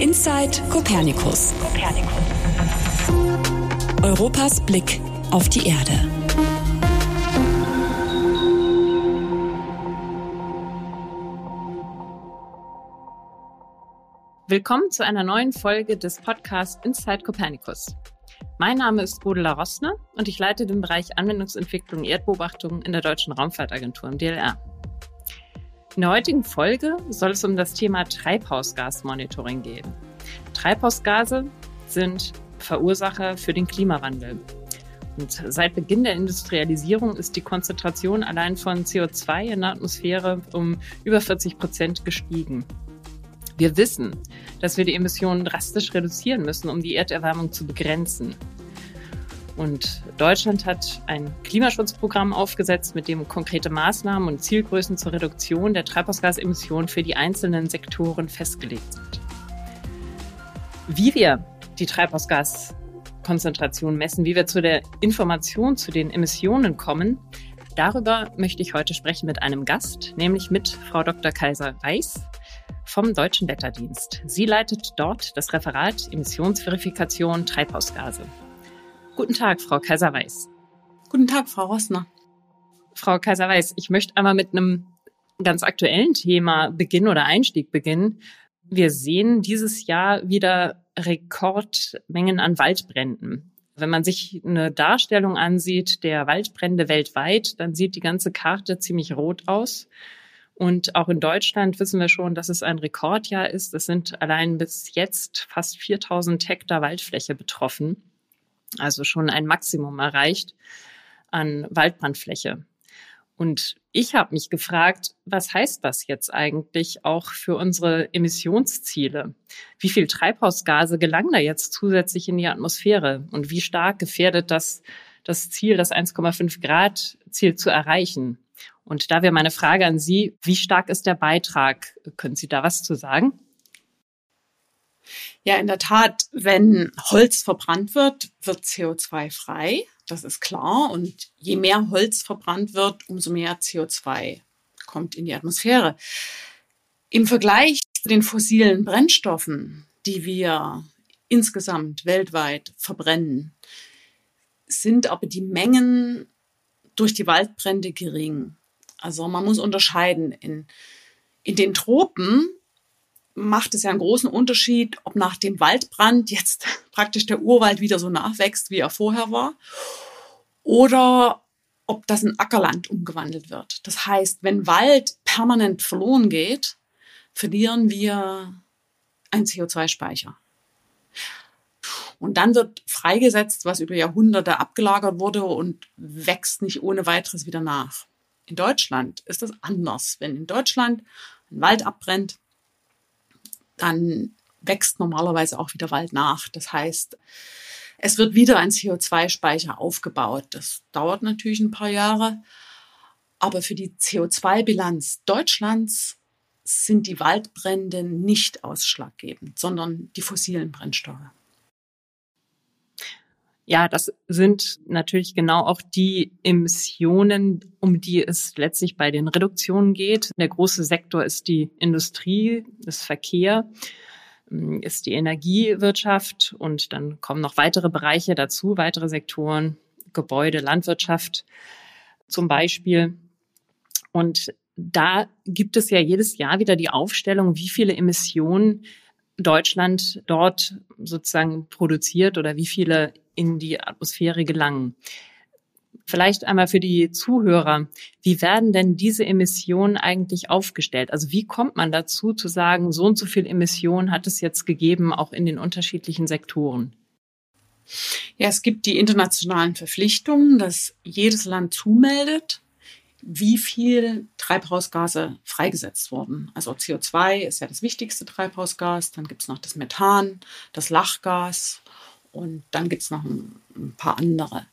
Inside Copernicus. Europas Blick auf die Erde. Willkommen zu einer neuen Folge des Podcasts Inside Copernicus. Mein Name ist Godela Rossner und ich leite den Bereich Anwendungsentwicklung Erdbeobachtung in der Deutschen Raumfahrtagentur im DLR. In der heutigen Folge soll es um das Thema Treibhausgasmonitoring gehen. Treibhausgase sind Verursacher für den Klimawandel. Und seit Beginn der Industrialisierung ist die Konzentration allein von CO2 in der Atmosphäre um über 40 Prozent gestiegen. Wir wissen, dass wir die Emissionen drastisch reduzieren müssen, um die Erderwärmung zu begrenzen. Und Deutschland hat ein Klimaschutzprogramm aufgesetzt, mit dem konkrete Maßnahmen und Zielgrößen zur Reduktion der Treibhausgasemissionen für die einzelnen Sektoren festgelegt sind. Wie wir die Treibhausgaskonzentration messen, wie wir zu der Information zu den Emissionen kommen, darüber möchte ich heute sprechen mit einem Gast, nämlich mit Frau Dr. Kaiser Weiß vom Deutschen Wetterdienst. Sie leitet dort das Referat Emissionsverifikation Treibhausgase. Guten Tag, Frau Kaiser-Weiß. Guten Tag, Frau Rossner. Frau Kaiser-Weiß, ich möchte einmal mit einem ganz aktuellen Thema beginnen oder Einstieg beginnen. Wir sehen dieses Jahr wieder Rekordmengen an Waldbränden. Wenn man sich eine Darstellung ansieht der Waldbrände weltweit, dann sieht die ganze Karte ziemlich rot aus. Und auch in Deutschland wissen wir schon, dass es ein Rekordjahr ist. Es sind allein bis jetzt fast 4000 Hektar Waldfläche betroffen also schon ein Maximum erreicht an Waldbrandfläche. Und ich habe mich gefragt, was heißt das jetzt eigentlich auch für unsere Emissionsziele? Wie viel Treibhausgase gelangen da jetzt zusätzlich in die Atmosphäre? Und wie stark gefährdet das das Ziel, das 1,5 Grad Ziel zu erreichen? Und da wäre meine Frage an Sie, wie stark ist der Beitrag? Können Sie da was zu sagen? Ja, in der Tat, wenn Holz verbrannt wird, wird CO2 frei. Das ist klar. Und je mehr Holz verbrannt wird, umso mehr CO2 kommt in die Atmosphäre. Im Vergleich zu den fossilen Brennstoffen, die wir insgesamt weltweit verbrennen, sind aber die Mengen durch die Waldbrände gering. Also man muss unterscheiden. In, in den Tropen macht es ja einen großen Unterschied, ob nach dem Waldbrand jetzt praktisch der Urwald wieder so nachwächst, wie er vorher war, oder ob das in Ackerland umgewandelt wird. Das heißt, wenn Wald permanent verloren geht, verlieren wir einen CO2-Speicher. Und dann wird freigesetzt, was über Jahrhunderte abgelagert wurde und wächst nicht ohne weiteres wieder nach. In Deutschland ist das anders. Wenn in Deutschland ein Wald abbrennt, dann wächst normalerweise auch wieder Wald nach. Das heißt, es wird wieder ein CO2-Speicher aufgebaut. Das dauert natürlich ein paar Jahre. Aber für die CO2-Bilanz Deutschlands sind die Waldbrände nicht ausschlaggebend, sondern die fossilen Brennstoffe. Ja, das sind natürlich genau auch die Emissionen, um die es letztlich bei den Reduktionen geht. Der große Sektor ist die Industrie, das Verkehr, ähm, ist die Energiewirtschaft und dann kommen noch weitere Bereiche dazu, weitere Sektoren, Gebäude, Landwirtschaft zum Beispiel. Und da gibt es ja jedes Jahr wieder die Aufstellung, wie viele Emissionen Deutschland dort sozusagen produziert oder wie viele in die Atmosphäre gelangen. Vielleicht einmal für die Zuhörer, wie werden denn diese Emissionen eigentlich aufgestellt? Also wie kommt man dazu zu sagen, so und so viel Emissionen hat es jetzt gegeben, auch in den unterschiedlichen Sektoren? Ja, es gibt die internationalen Verpflichtungen, dass jedes Land zumeldet, wie viel Treibhausgase freigesetzt wurden. Also CO2 ist ja das wichtigste Treibhausgas, dann gibt es noch das Methan, das Lachgas und dann gibt es noch ein, ein, paar andere.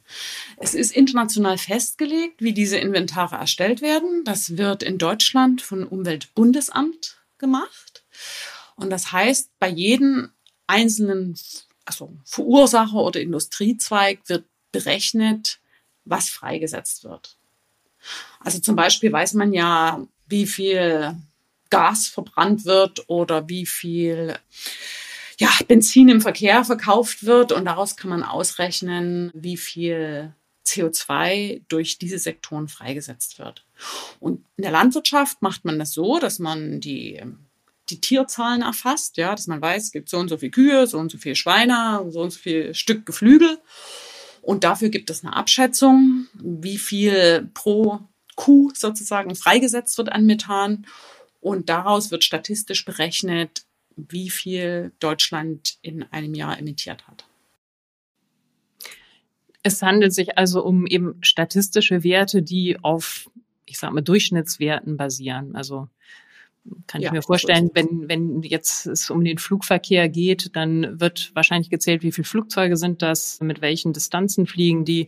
Es ist international festgelegt, wie diese Inventare erstellt werden. Das wird in Deutschland von Umweltbundesamt gemacht. Und das heißt, bei jedem einzelnen also Verursacher oder Industriezweig wird berechnet, was freigesetzt wird. Also zum Beispiel weiß man ja, wie viel Gas verbrannt wird oder wie viel ja, Benzin im Verkehr verkauft wird und daraus kann man ausrechnen, wie viel CO2 durch diese Sektoren freigesetzt wird. Und in der Landwirtschaft macht man das so, dass man die, die Tierzahlen erfasst, ja, dass man weiß, es gibt so und so viele Kühe, so und so viele Schweine, so und so viel Stück Geflügel. Und dafür gibt es eine Abschätzung, wie viel pro Kuh sozusagen freigesetzt wird an Methan. Und daraus wird statistisch berechnet, wie viel Deutschland in einem Jahr emittiert hat. Es handelt sich also um eben statistische Werte, die auf, ich sag mal, Durchschnittswerten basieren. Also kann ja, ich mir vorstellen, wenn, wenn jetzt es um den Flugverkehr geht, dann wird wahrscheinlich gezählt, wie viele Flugzeuge sind das, mit welchen Distanzen fliegen die.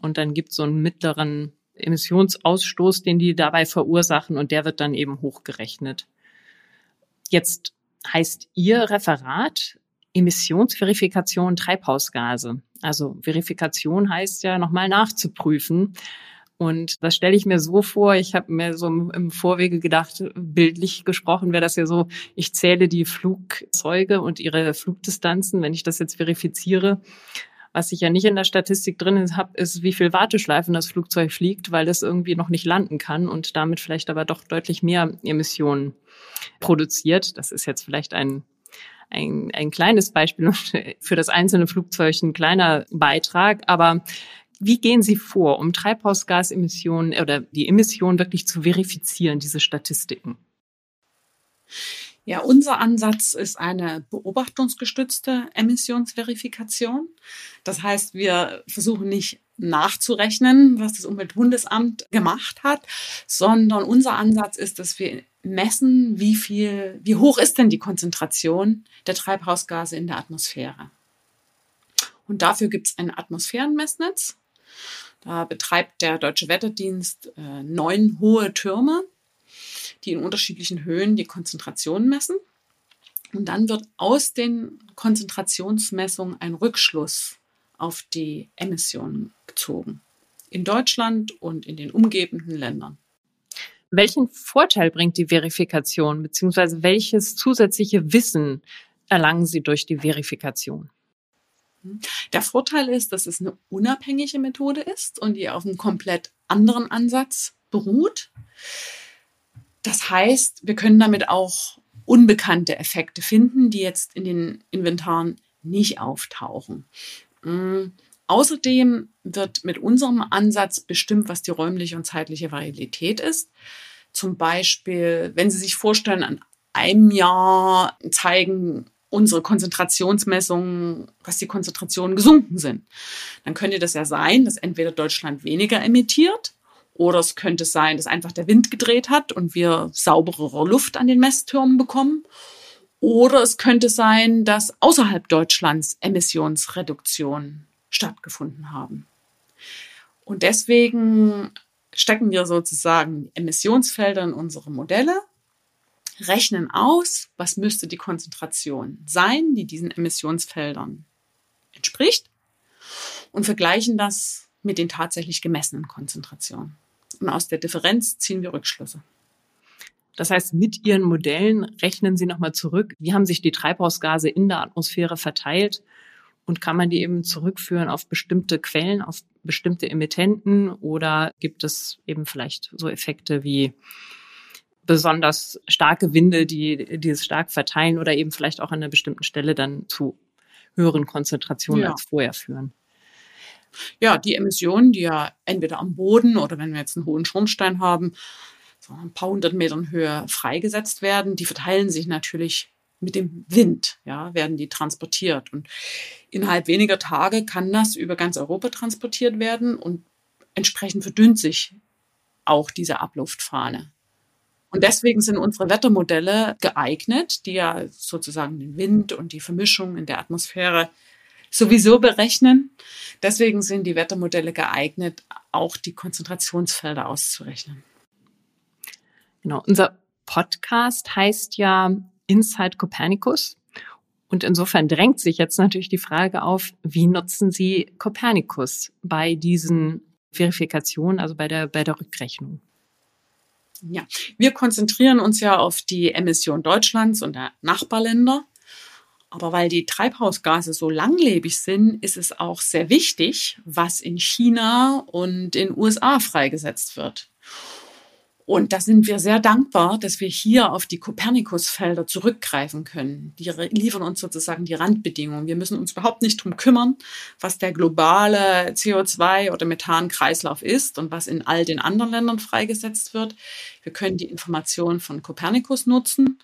Und dann gibt es so einen mittleren Emissionsausstoß, den die dabei verursachen und der wird dann eben hochgerechnet. Jetzt heißt Ihr Referat Emissionsverifikation Treibhausgase. Also Verifikation heißt ja nochmal nachzuprüfen. Und das stelle ich mir so vor, ich habe mir so im Vorwege gedacht, bildlich gesprochen wäre das ja so, ich zähle die Flugzeuge und ihre Flugdistanzen, wenn ich das jetzt verifiziere. Was ich ja nicht in der Statistik drin habe, ist, wie viel Warteschleifen das Flugzeug fliegt, weil es irgendwie noch nicht landen kann und damit vielleicht aber doch deutlich mehr Emissionen produziert. Das ist jetzt vielleicht ein ein, ein kleines Beispiel für das einzelne Flugzeug ein kleiner Beitrag, aber wie gehen Sie vor, um Treibhausgasemissionen oder die Emissionen wirklich zu verifizieren, diese Statistiken? Ja, unser Ansatz ist eine beobachtungsgestützte Emissionsverifikation. Das heißt, wir versuchen nicht nachzurechnen, was das Umweltbundesamt gemacht hat, sondern unser Ansatz ist, dass wir messen, wie viel, wie hoch ist denn die Konzentration der Treibhausgase in der Atmosphäre. Und dafür gibt es ein Atmosphärenmessnetz. Da betreibt der Deutsche Wetterdienst äh, neun hohe Türme die in unterschiedlichen Höhen die Konzentration messen. Und dann wird aus den Konzentrationsmessungen ein Rückschluss auf die Emissionen gezogen. In Deutschland und in den umgebenden Ländern. Welchen Vorteil bringt die Verifikation, beziehungsweise welches zusätzliche Wissen erlangen Sie durch die Verifikation? Der Vorteil ist, dass es eine unabhängige Methode ist und die auf einem komplett anderen Ansatz beruht. Das heißt, wir können damit auch unbekannte Effekte finden, die jetzt in den Inventaren nicht auftauchen. Mhm. Außerdem wird mit unserem Ansatz bestimmt, was die räumliche und zeitliche Variabilität ist. Zum Beispiel, wenn Sie sich vorstellen, an einem Jahr zeigen unsere Konzentrationsmessungen, was die Konzentrationen gesunken sind. Dann könnte das ja sein, dass entweder Deutschland weniger emittiert oder es könnte sein, dass einfach der Wind gedreht hat und wir sauberere Luft an den Messtürmen bekommen. Oder es könnte sein, dass außerhalb Deutschlands Emissionsreduktionen stattgefunden haben. Und deswegen stecken wir sozusagen Emissionsfelder in unsere Modelle, rechnen aus, was müsste die Konzentration sein, die diesen Emissionsfeldern entspricht und vergleichen das mit den tatsächlich gemessenen Konzentrationen. Und aus der Differenz ziehen wir Rückschlüsse. Das heißt, mit Ihren Modellen rechnen Sie nochmal zurück, wie haben sich die Treibhausgase in der Atmosphäre verteilt und kann man die eben zurückführen auf bestimmte Quellen, auf bestimmte Emittenten oder gibt es eben vielleicht so Effekte wie besonders starke Winde, die, die es stark verteilen oder eben vielleicht auch an einer bestimmten Stelle dann zu höheren Konzentrationen ja. als vorher führen? Ja, die Emissionen, die ja entweder am Boden oder wenn wir jetzt einen hohen Schornstein haben, so ein paar hundert Metern Höhe freigesetzt werden, die verteilen sich natürlich mit dem Wind, ja, werden die transportiert. Und innerhalb weniger Tage kann das über ganz Europa transportiert werden und entsprechend verdünnt sich auch diese Abluftfahne. Und deswegen sind unsere Wettermodelle geeignet, die ja sozusagen den Wind und die Vermischung in der Atmosphäre sowieso berechnen. Deswegen sind die Wettermodelle geeignet, auch die Konzentrationsfelder auszurechnen. Genau. Unser Podcast heißt ja Inside Copernicus. Und insofern drängt sich jetzt natürlich die Frage auf, wie nutzen Sie Copernicus bei diesen Verifikationen, also bei der, bei der Rückrechnung? Ja, wir konzentrieren uns ja auf die Emission Deutschlands und der Nachbarländer Aber weil die Treibhausgase so langlebig sind, ist es auch sehr wichtig, was in China und in USA freigesetzt wird. Und da sind wir sehr dankbar, dass wir hier auf die Kopernikusfelder zurückgreifen können. Die liefern uns sozusagen die Randbedingungen. Wir müssen uns überhaupt nicht drum kümmern, was der globale CO2 oder Methankreislauf ist und was in all den anderen Ländern freigesetzt wird. Wir können die Informationen von Kopernikus nutzen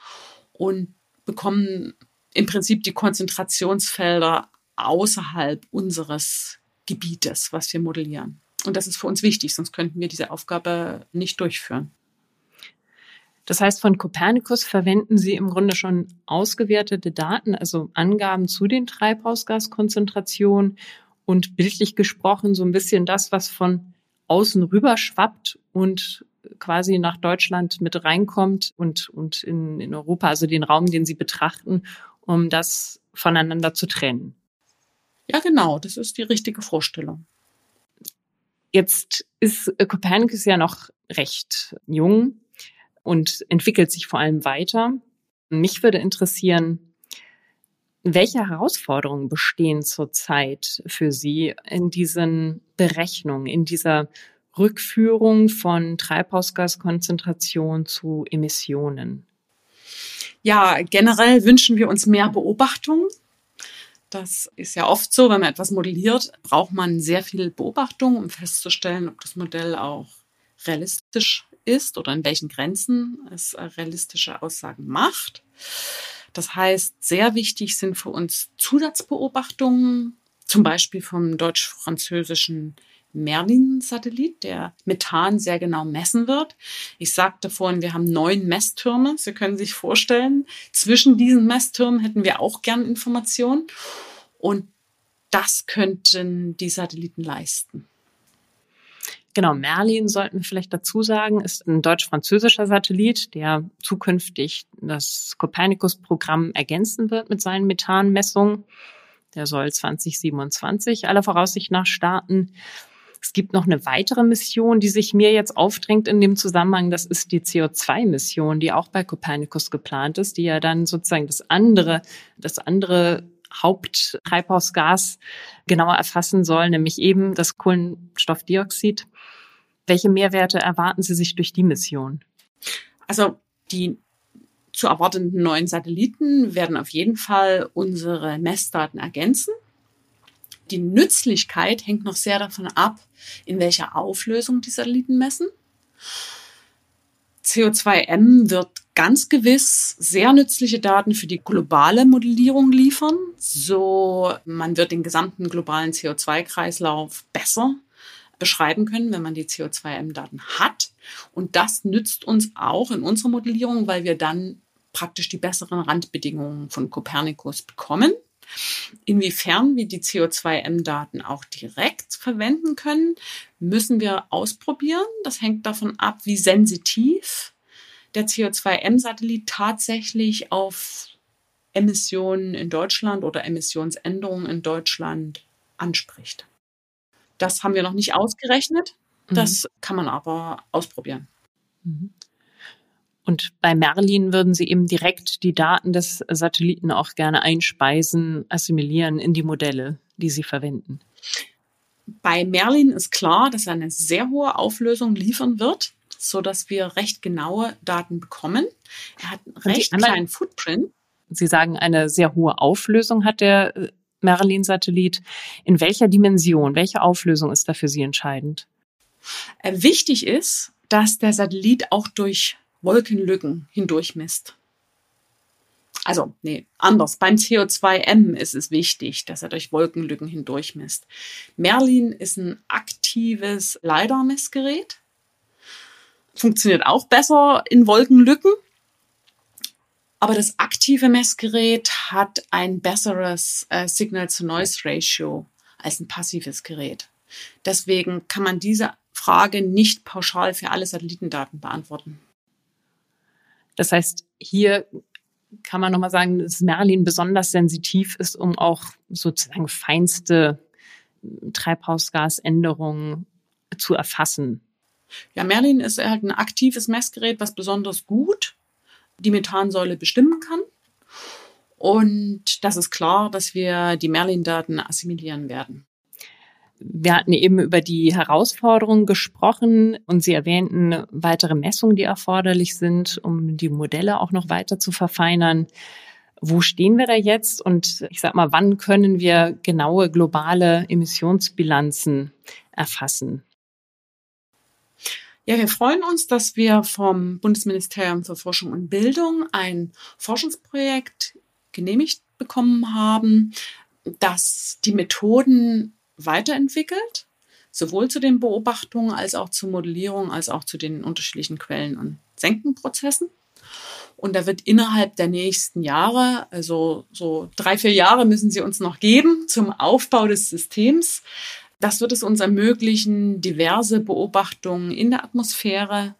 und bekommen im Prinzip die Konzentrationsfelder außerhalb unseres Gebietes, was wir modellieren. Und das ist für uns wichtig, sonst könnten wir diese Aufgabe nicht durchführen. Das heißt, von Copernicus verwenden Sie im Grunde schon ausgewertete Daten, also Angaben zu den Treibhausgaskonzentrationen und bildlich gesprochen so ein bisschen das, was von außen rüber schwappt und quasi nach Deutschland mit reinkommt und, und in, in Europa, also den Raum, den Sie betrachten, um das voneinander zu trennen. Ja, genau, das ist die richtige Vorstellung. Jetzt ist Copernicus ja noch recht jung und entwickelt sich vor allem weiter. Mich würde interessieren, welche Herausforderungen bestehen zurzeit für Sie in diesen Berechnungen, in dieser Rückführung von Treibhausgaskonzentration zu Emissionen? Ja, generell wünschen wir uns mehr Beobachtung. Das ist ja oft so, wenn man etwas modelliert, braucht man sehr viel Beobachtung, um festzustellen, ob das Modell auch realistisch ist oder in welchen Grenzen es realistische Aussagen macht. Das heißt, sehr wichtig sind für uns Zusatzbeobachtungen, zum Beispiel vom deutsch-französischen Merlin-Satellit, der Methan sehr genau messen wird. Ich sagte vorhin, wir haben neun Messtürme. Sie können sich vorstellen, zwischen diesen Messtürmen hätten wir auch gern Informationen. Und das könnten die Satelliten leisten. Genau, Merlin sollten wir vielleicht dazu sagen, ist ein deutsch-französischer Satellit, der zukünftig das Copernicus-Programm ergänzen wird mit seinen Methanmessungen. Der soll 2027 aller Voraussicht nach starten. Es gibt noch eine weitere Mission, die sich mir jetzt aufdrängt in dem Zusammenhang. Das ist die CO2-Mission, die auch bei Copernicus geplant ist, die ja dann sozusagen das andere, das andere Haupttreibhausgas genauer erfassen soll, nämlich eben das Kohlenstoffdioxid. Welche Mehrwerte erwarten Sie sich durch die Mission? Also die zu erwartenden neuen Satelliten werden auf jeden Fall unsere Messdaten ergänzen. Die Nützlichkeit hängt noch sehr davon ab, in welcher Auflösung die Satelliten messen. CO2M wird ganz gewiss sehr nützliche Daten für die globale Modellierung liefern. So, man wird den gesamten globalen CO2-Kreislauf besser beschreiben können, wenn man die CO2M-Daten hat. Und das nützt uns auch in unserer Modellierung, weil wir dann praktisch die besseren Randbedingungen von Copernicus bekommen. Inwiefern wir die CO2M-Daten auch direkt verwenden können, müssen wir ausprobieren. Das hängt davon ab, wie sensitiv der CO2M-Satellit tatsächlich auf Emissionen in Deutschland oder Emissionsänderungen in Deutschland anspricht. Das haben wir noch nicht ausgerechnet. Das mhm. kann man aber ausprobieren. Mhm. Und bei Merlin würden Sie eben direkt die Daten des Satelliten auch gerne einspeisen, assimilieren in die Modelle, die Sie verwenden. Bei Merlin ist klar, dass er eine sehr hohe Auflösung liefern wird, so dass wir recht genaue Daten bekommen. Er hat einen recht kleinen Footprint. Sie sagen, eine sehr hohe Auflösung hat der äh, Merlin-Satellit. In welcher Dimension, welche Auflösung ist da für Sie entscheidend? Äh, wichtig ist, dass der Satellit auch durch Wolkenlücken hindurch misst. Also, nee, anders. Beim CO2M ist es wichtig, dass er durch Wolkenlücken hindurch misst. Merlin ist ein aktives LiDAR-Messgerät. Funktioniert auch besser in Wolkenlücken. Aber das aktive Messgerät hat ein besseres äh, Signal-to-Noise-Ratio als ein passives Gerät. Deswegen kann man diese Frage nicht pauschal für alle Satellitendaten beantworten. Das heißt, hier kann man nochmal sagen, dass Merlin besonders sensitiv ist, um auch sozusagen feinste Treibhausgasänderungen zu erfassen. Ja, Merlin ist halt ein aktives Messgerät, was besonders gut die Methansäule bestimmen kann. Und das ist klar, dass wir die Merlin-Daten assimilieren werden. Wir hatten eben über die Herausforderungen gesprochen und Sie erwähnten weitere Messungen, die erforderlich sind, um die Modelle auch noch weiter zu verfeinern. Wo stehen wir da jetzt? Und ich sag mal, wann können wir genaue globale Emissionsbilanzen erfassen? Ja, wir freuen uns, dass wir vom Bundesministerium für Forschung und Bildung ein Forschungsprojekt genehmigt bekommen haben, das die Methoden weiterentwickelt, sowohl zu den Beobachtungen als auch zur Modellierung, als auch zu den unterschiedlichen Quellen- und Senkenprozessen. Und da wird innerhalb der nächsten Jahre, also so drei, vier Jahre müssen sie uns noch geben zum Aufbau des Systems, das wird es uns ermöglichen, diverse Beobachtungen in der Atmosphäre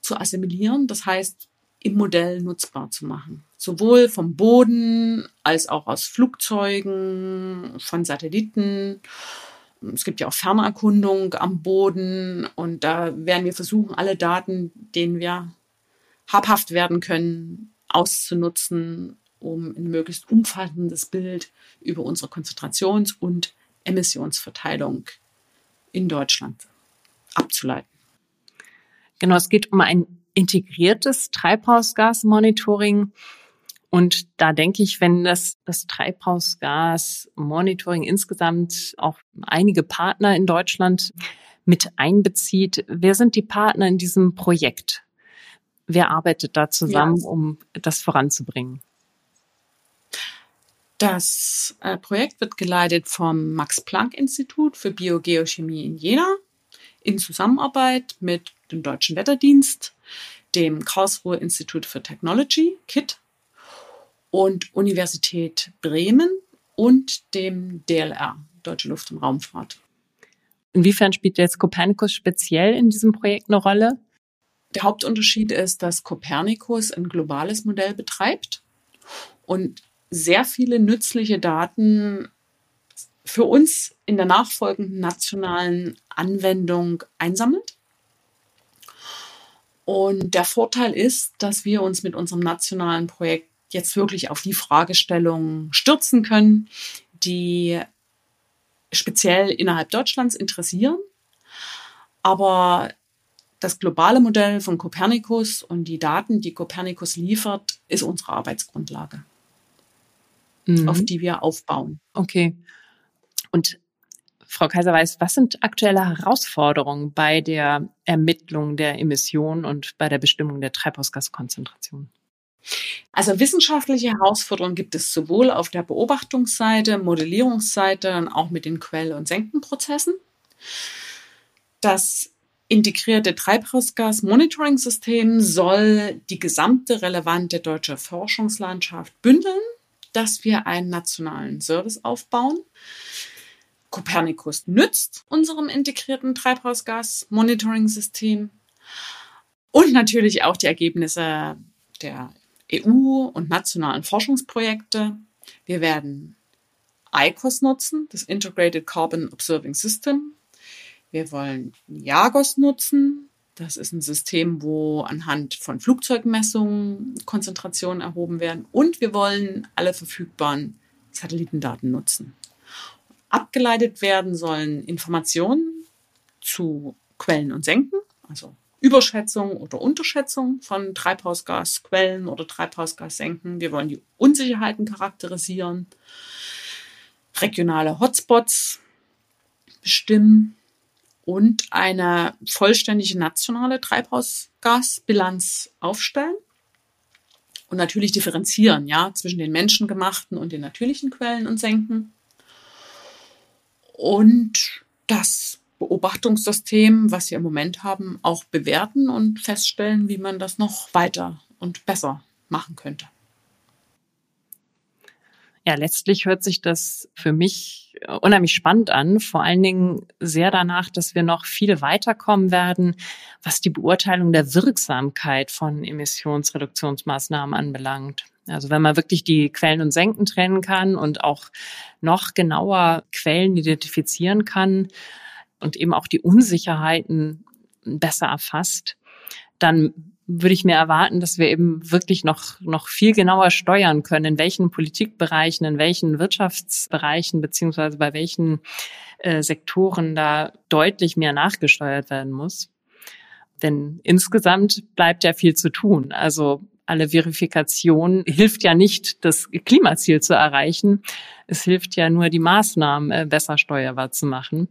zu assimilieren, das heißt im Modell nutzbar zu machen. Sowohl vom Boden als auch aus Flugzeugen, von Satelliten. Es gibt ja auch Fernerkundung am Boden und da werden wir versuchen, alle Daten, denen wir habhaft werden können, auszunutzen, um ein möglichst umfassendes Bild über unsere Konzentrations- und Emissionsverteilung in Deutschland abzuleiten. Genau, es geht um ein integriertes Treibhausgasmonitoring. Und da denke ich, wenn das, das Treibhausgasmonitoring insgesamt auch einige Partner in Deutschland mit einbezieht, wer sind die Partner in diesem Projekt? Wer arbeitet da zusammen, ja. um das voranzubringen? Das äh, Projekt wird geleitet vom Max-Planck-Institut für Biogeochemie in Jena in Zusammenarbeit mit dem Deutschen Wetterdienst, dem Karlsruhe Institut für Technology, KIT, und Universität Bremen und dem DLR, Deutsche Luft- und Raumfahrt. Inwiefern spielt jetzt Copernicus speziell in diesem Projekt eine Rolle? Der Hauptunterschied ist, dass Copernicus ein globales Modell betreibt und sehr viele nützliche Daten für uns in der nachfolgenden nationalen Anwendung einsammelt. Und der Vorteil ist, dass wir uns mit unserem nationalen Projekt jetzt wirklich auf die Fragestellungen stürzen können, die speziell innerhalb Deutschlands interessieren. Aber das globale Modell von Copernicus und die Daten, die Copernicus liefert, ist unsere Arbeitsgrundlage, mhm. auf die wir aufbauen. Okay. Und Frau Kaiser-Weiß, was sind aktuelle Herausforderungen bei der Ermittlung der Emissionen und bei der Bestimmung der Treibhausgaskonzentration? Also wissenschaftliche Herausforderungen gibt es sowohl auf der Beobachtungsseite, Modellierungsseite und auch mit den Quell- und Senkenprozessen. Das integrierte Treibhausgas-Monitoring-System soll die gesamte relevante deutsche Forschungslandschaft bündeln, dass wir einen nationalen Service aufbauen. Copernicus nützt unserem integrierten Treibhausgas-Monitoring-System und natürlich auch die Ergebnisse der EU- und nationalen Forschungsprojekte. Wir werden ICOS nutzen, das Integrated Carbon Observing System. Wir wollen JAGOS nutzen. Das ist ein System, wo anhand von Flugzeugmessungen Konzentrationen erhoben werden. Und wir wollen alle verfügbaren Satellitendaten nutzen. Abgeleitet werden sollen Informationen zu Quellen und Senken, also Überschätzung oder Unterschätzung von Treibhausgasquellen oder Treibhausgassenken. Wir wollen die Unsicherheiten charakterisieren, regionale Hotspots bestimmen und eine vollständige nationale Treibhausgasbilanz aufstellen und natürlich differenzieren, ja, zwischen den menschengemachten und den natürlichen Quellen und Senken. Und das Beobachtungssystem, was wir im Moment haben, auch bewerten und feststellen, wie man das noch weiter und besser machen könnte. Ja, letztlich hört sich das für mich unheimlich spannend an, vor allen Dingen sehr danach, dass wir noch viel weiterkommen werden, was die Beurteilung der Wirksamkeit von Emissionsreduktionsmaßnahmen anbelangt. Also wenn man wirklich die Quellen und Senken trennen kann und auch noch genauer Quellen identifizieren kann, und eben auch die Unsicherheiten besser erfasst, dann würde ich mir erwarten, dass wir eben wirklich noch, noch viel genauer steuern können, in welchen Politikbereichen, in welchen Wirtschaftsbereichen beziehungsweise bei welchen äh, Sektoren da deutlich mehr nachgesteuert werden muss. Denn insgesamt bleibt ja viel zu tun. Also alle Verifikation hilft ja nicht, das Klimaziel zu erreichen. Es hilft ja nur, die Maßnahmen äh, besser steuerbar zu machen.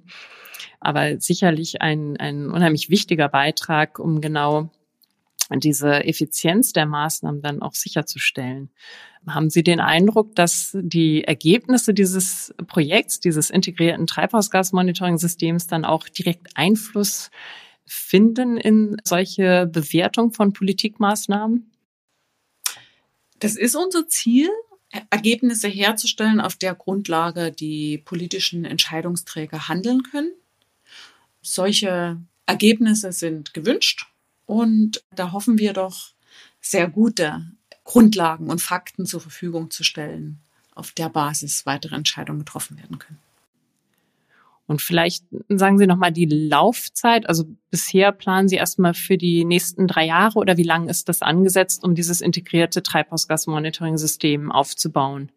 Aber sicherlich ein, ein unheimlich wichtiger Beitrag, um genau diese Effizienz der Maßnahmen dann auch sicherzustellen. Haben Sie den Eindruck, dass die Ergebnisse dieses Projekts, dieses integrierten Treibhausgasmonitoring-Systems dann auch direkt Einfluss finden in solche Bewertung von Politikmaßnahmen? Das ist unser Ziel, Ergebnisse herzustellen, auf der Grundlage die politischen Entscheidungsträger handeln können. Solche Ergebnisse sind gewünscht und da hoffen wir doch sehr gute Grundlagen und Fakten zur Verfügung zu stellen, auf der Basis weitere Entscheidungen getroffen werden können. Und vielleicht sagen Sie nochmal die Laufzeit. Also bisher planen Sie erstmal für die nächsten drei Jahre oder wie lange ist das angesetzt, um dieses integrierte Treibhausgasmonitoring-System aufzubauen?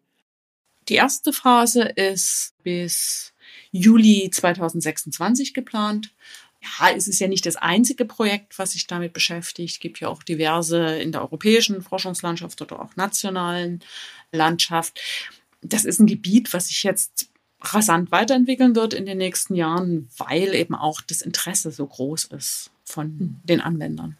Die erste Phase ist bis Juli 2026 geplant. Ja, es ist ja nicht das einzige Projekt, was sich damit beschäftigt. Es gibt ja auch diverse in der europäischen Forschungslandschaft oder auch nationalen Landschaft. Das ist ein Gebiet, was sich jetzt rasant weiterentwickeln wird in den nächsten Jahren, weil eben auch das Interesse so groß ist von hm. den Anwendern.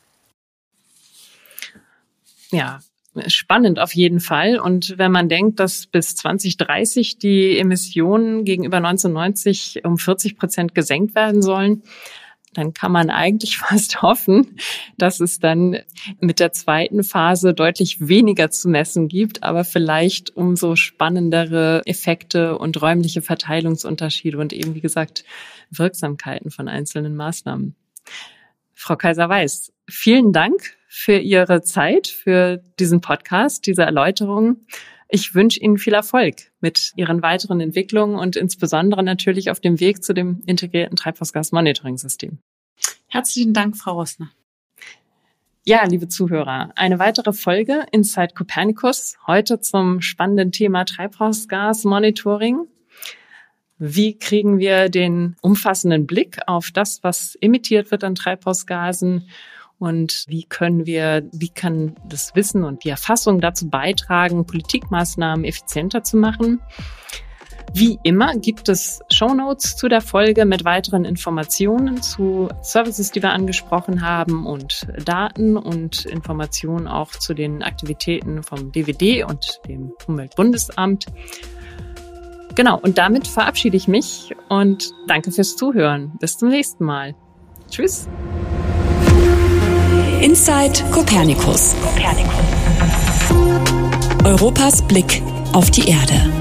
Ja, spannend auf jeden Fall. Und wenn man denkt, dass bis 2030 die Emissionen gegenüber 1990 um 40 Prozent gesenkt werden sollen, dann kann man eigentlich fast hoffen, dass es dann mit der zweiten Phase deutlich weniger zu messen gibt, aber vielleicht umso spannendere Effekte und räumliche Verteilungsunterschiede und eben, wie gesagt, Wirksamkeiten von einzelnen Maßnahmen. Frau Kaiser-Weiß, vielen Dank für Ihre Zeit, für diesen Podcast, diese Erläuterung. Ich wünsche Ihnen viel Erfolg mit Ihren weiteren Entwicklungen und insbesondere natürlich auf dem Weg zu dem integrierten Treibhausgasmonitoring-System. Herzlichen Dank, Frau Rossner. Ja, liebe Zuhörer, eine weitere Folge Inside Copernicus, heute zum spannenden Thema Treibhausgasmonitoring. Wie kriegen wir den umfassenden Blick auf das, was emittiert wird an Treibhausgasen und wie können wir, wie kann das Wissen und die Erfassung dazu beitragen, Politikmaßnahmen effizienter zu machen? Wie immer gibt es Show Notes zu der Folge mit weiteren Informationen zu Services, die wir angesprochen haben und Daten und Informationen auch zu den Aktivitäten vom DWD und dem Umweltbundesamt. Genau, und damit verabschiede ich mich und danke fürs Zuhören. Bis zum nächsten Mal. Tschüss. Inside Copernicus. Europas Blick auf die Erde.